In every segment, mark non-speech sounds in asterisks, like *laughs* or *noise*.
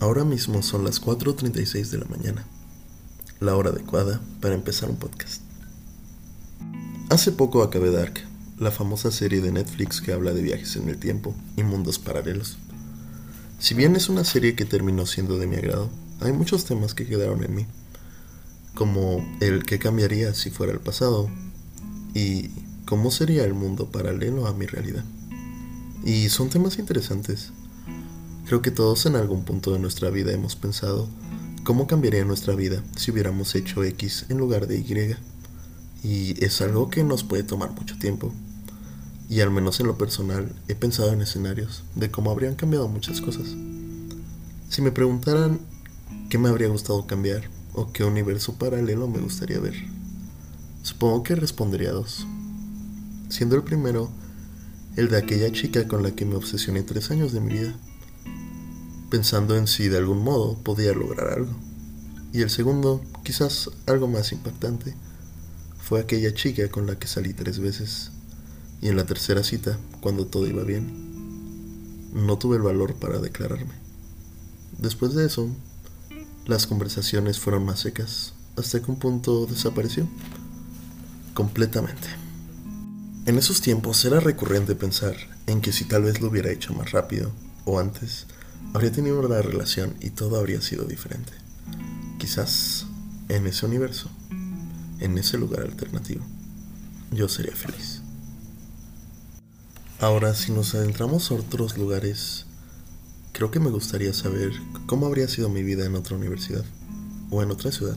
Ahora mismo son las 4.36 de la mañana, la hora adecuada para empezar un podcast. Hace poco acabé Dark, la famosa serie de Netflix que habla de viajes en el tiempo y mundos paralelos. Si bien es una serie que terminó siendo de mi agrado, hay muchos temas que quedaron en mí, como el que cambiaría si fuera el pasado y cómo sería el mundo paralelo a mi realidad. Y son temas interesantes Creo que todos en algún punto de nuestra vida hemos pensado cómo cambiaría nuestra vida si hubiéramos hecho X en lugar de Y. Y es algo que nos puede tomar mucho tiempo. Y al menos en lo personal he pensado en escenarios de cómo habrían cambiado muchas cosas. Si me preguntaran qué me habría gustado cambiar o qué universo paralelo me gustaría ver, supongo que respondería dos. Siendo el primero el de aquella chica con la que me obsesioné tres años de mi vida pensando en si de algún modo podía lograr algo. Y el segundo, quizás algo más impactante, fue aquella chica con la que salí tres veces. Y en la tercera cita, cuando todo iba bien, no tuve el valor para declararme. Después de eso, las conversaciones fueron más secas, hasta que un punto desapareció. Completamente. En esos tiempos era recurrente pensar en que si tal vez lo hubiera hecho más rápido o antes, habría tenido una relación y todo habría sido diferente. Quizás en ese universo, en ese lugar alternativo, yo sería feliz. Ahora, si nos adentramos a otros lugares, creo que me gustaría saber cómo habría sido mi vida en otra universidad o en otra ciudad.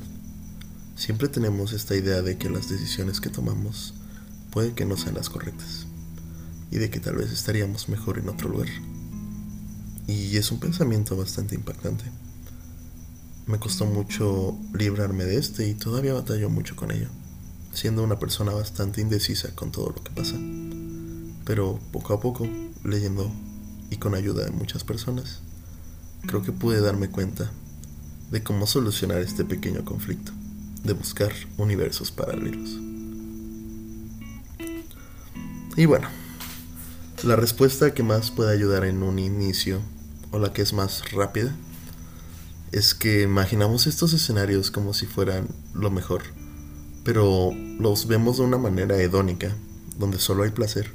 Siempre tenemos esta idea de que las decisiones que tomamos puede que no sean las correctas y de que tal vez estaríamos mejor en otro lugar. Y es un pensamiento bastante impactante. Me costó mucho librarme de este y todavía batallo mucho con ello, siendo una persona bastante indecisa con todo lo que pasa. Pero poco a poco, leyendo y con ayuda de muchas personas, creo que pude darme cuenta de cómo solucionar este pequeño conflicto, de buscar universos paralelos. Y bueno, la respuesta que más puede ayudar en un inicio o la que es más rápida, es que imaginamos estos escenarios como si fueran lo mejor, pero los vemos de una manera hedónica, donde solo hay placer,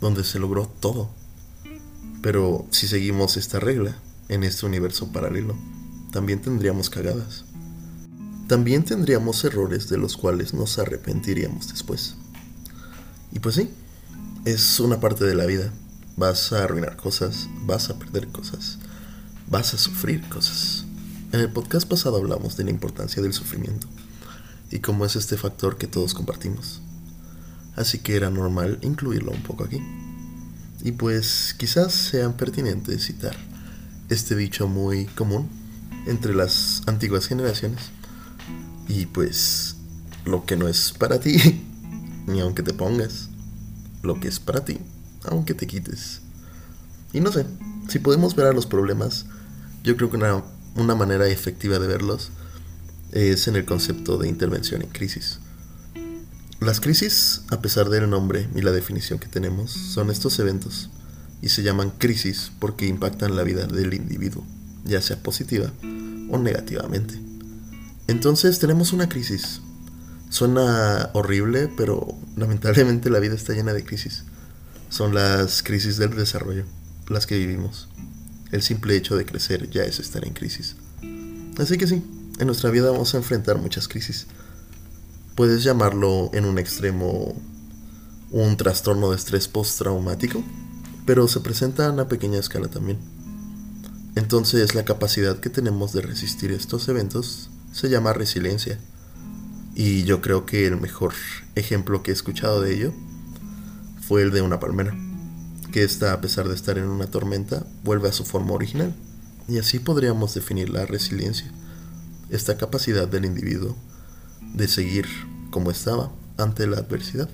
donde se logró todo. Pero si seguimos esta regla en este universo paralelo, también tendríamos cagadas. También tendríamos errores de los cuales nos arrepentiríamos después. Y pues sí, es una parte de la vida vas a arruinar cosas, vas a perder cosas, vas a sufrir cosas. En el podcast pasado hablamos de la importancia del sufrimiento y cómo es este factor que todos compartimos. Así que era normal incluirlo un poco aquí. Y pues quizás sean pertinentes citar este dicho muy común entre las antiguas generaciones. Y pues lo que no es para ti, *laughs* ni aunque te pongas, lo que es para ti aunque te quites. Y no sé, si podemos ver a los problemas, yo creo que una, una manera efectiva de verlos es en el concepto de intervención en crisis. Las crisis, a pesar del nombre y la definición que tenemos, son estos eventos y se llaman crisis porque impactan la vida del individuo, ya sea positiva o negativamente. Entonces tenemos una crisis. Suena horrible, pero lamentablemente la vida está llena de crisis son las crisis del desarrollo, las que vivimos. El simple hecho de crecer ya es estar en crisis. Así que sí, en nuestra vida vamos a enfrentar muchas crisis. Puedes llamarlo en un extremo un trastorno de estrés postraumático, pero se presenta a pequeña escala también. Entonces la capacidad que tenemos de resistir estos eventos se llama resiliencia. Y yo creo que el mejor ejemplo que he escuchado de ello fue el de una palmera, que esta, a pesar de estar en una tormenta, vuelve a su forma original. Y así podríamos definir la resiliencia, esta capacidad del individuo de seguir como estaba ante la adversidad.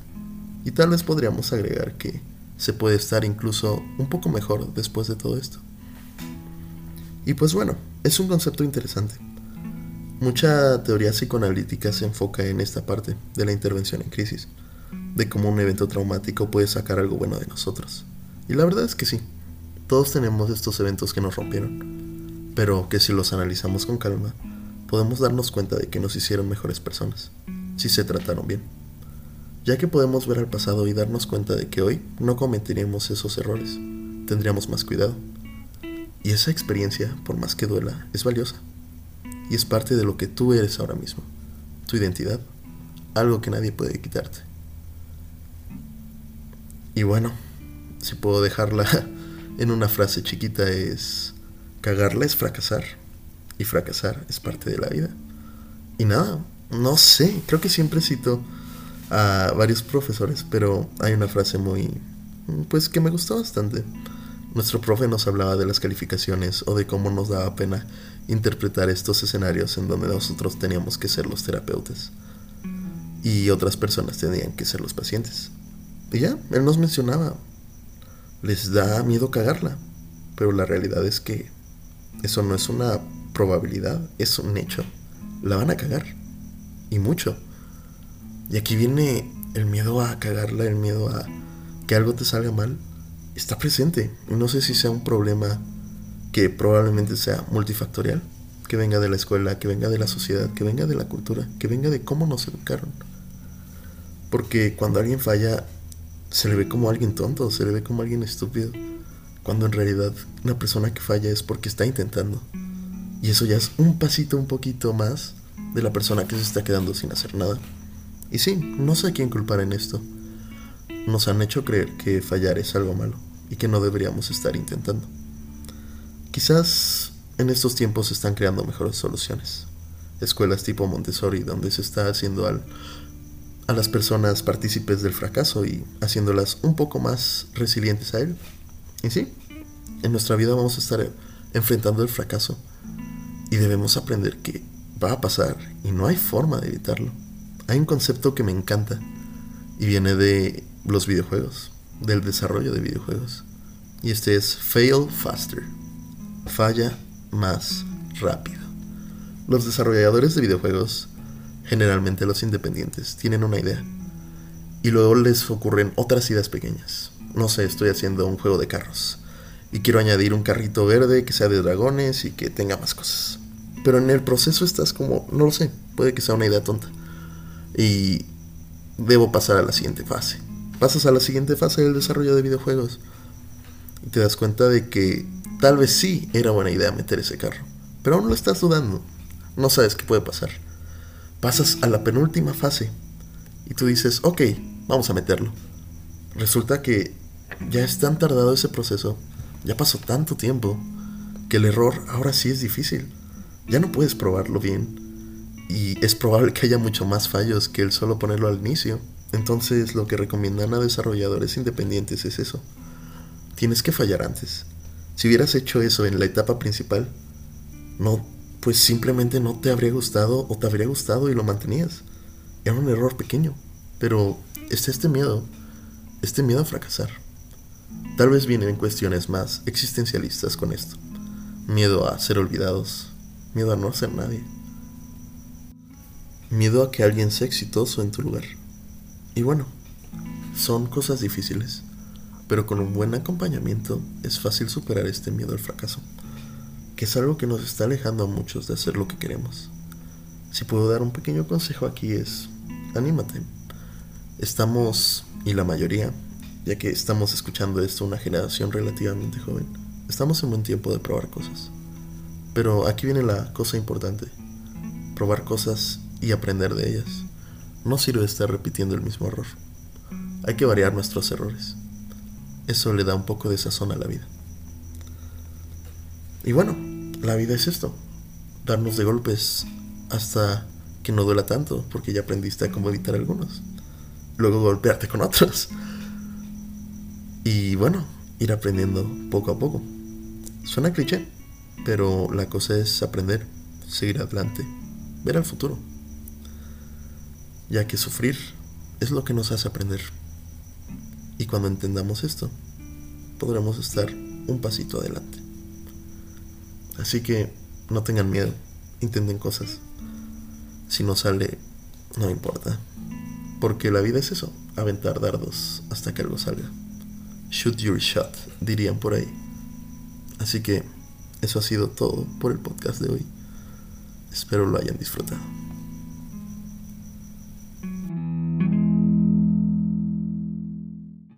Y tal vez podríamos agregar que se puede estar incluso un poco mejor después de todo esto. Y pues bueno, es un concepto interesante. Mucha teoría psicoanalítica se enfoca en esta parte de la intervención en crisis de cómo un evento traumático puede sacar algo bueno de nosotros. Y la verdad es que sí, todos tenemos estos eventos que nos rompieron. pero que si los analizamos con calma, podemos darnos cuenta de que nos hicieron mejores personas, si se trataron bien, ya que podemos ver al pasado y darnos cuenta de que hoy no cometeríamos esos errores, tendríamos más cuidado. Y esa experiencia, por más que duela, es valiosa, y es parte de lo que tú eres ahora mismo, tu identidad, algo que nadie puede quitarte. Y bueno, si puedo dejarla *laughs* en una frase chiquita es, cagarla es fracasar y fracasar es parte de la vida. Y nada, no sé, creo que siempre cito a varios profesores, pero hay una frase muy, pues que me gustó bastante. Nuestro profe nos hablaba de las calificaciones o de cómo nos daba pena interpretar estos escenarios en donde nosotros teníamos que ser los terapeutas y otras personas tenían que ser los pacientes. Y ya, él nos mencionaba, les da miedo cagarla, pero la realidad es que eso no es una probabilidad, es un hecho. La van a cagar. Y mucho. Y aquí viene el miedo a cagarla, el miedo a que algo te salga mal. Está presente. Y no sé si sea un problema que probablemente sea multifactorial. Que venga de la escuela, que venga de la sociedad, que venga de la cultura, que venga de cómo nos educaron. Porque cuando alguien falla, se le ve como alguien tonto, se le ve como alguien estúpido. Cuando en realidad una persona que falla es porque está intentando. Y eso ya es un pasito un poquito más de la persona que se está quedando sin hacer nada. Y sí, no sé a quién culpar en esto. Nos han hecho creer que fallar es algo malo y que no deberíamos estar intentando. Quizás en estos tiempos se están creando mejores soluciones. Escuelas tipo Montessori donde se está haciendo al, a las personas partícipes del fracaso y haciéndolas un poco más resilientes a él. Y sí, en nuestra vida vamos a estar enfrentando el fracaso y debemos aprender que va a pasar y no hay forma de evitarlo. Hay un concepto que me encanta y viene de los videojuegos, del desarrollo de videojuegos. Y este es fail faster. Falla más rápido. Los desarrolladores de videojuegos, generalmente los independientes, tienen una idea. Y luego les ocurren otras ideas pequeñas. No sé, estoy haciendo un juego de carros. Y quiero añadir un carrito verde que sea de dragones y que tenga más cosas. Pero en el proceso estás como, no lo sé, puede que sea una idea tonta. Y debo pasar a la siguiente fase. Pasas a la siguiente fase del desarrollo de videojuegos. Y te das cuenta de que tal vez sí era buena idea meter ese carro. Pero aún lo estás dudando. No sabes qué puede pasar. Pasas a la penúltima fase. Y tú dices, ok, vamos a meterlo. Resulta que ya es tan tardado ese proceso. Ya pasó tanto tiempo. Que el error ahora sí es difícil ya no puedes probarlo bien. Y es probable que haya mucho más fallos que el solo ponerlo al inicio. Entonces lo que recomiendan a desarrolladores independientes es eso. Tienes que fallar antes. Si hubieras hecho eso en la etapa principal, no, pues simplemente no te habría gustado o te habría gustado y lo mantenías. Era un error pequeño, pero es este miedo, este miedo a fracasar. Tal vez vienen cuestiones más existencialistas con esto. Miedo a ser olvidados, Miedo a no ser nadie. Miedo a que alguien sea exitoso en tu lugar. Y bueno, son cosas difíciles, pero con un buen acompañamiento es fácil superar este miedo al fracaso, es algo que nos está alejando a muchos de hacer lo que queremos. Si puedo dar un pequeño consejo aquí es, anímate. Estamos, y la mayoría, ya que estamos escuchando esto una generación relativamente joven, estamos en buen tiempo de probar cosas. Pero aquí viene la cosa importante. Probar cosas y aprender de ellas. No sirve estar repitiendo el mismo error. Hay que variar nuestros errores. Eso le da un poco de sazón a la vida. Y bueno, la vida es esto. Darnos de golpes hasta que no duela tanto, porque ya aprendiste a cómo evitar algunos. Luego golpearte con otros. Y bueno, ir aprendiendo poco a poco. Suena cliché, pero la cosa es aprender, seguir adelante, ver al futuro. Ya que sufrir es lo que nos hace aprender. Y cuando entendamos esto, podremos estar un pasito adelante. Así que no tengan miedo, intenten cosas. Si no sale, no importa. Porque la vida es eso, aventar dardos hasta que algo salga. Shoot your shot, dirían por ahí. Así que eso ha sido todo por el podcast de hoy. Espero lo hayan disfrutado.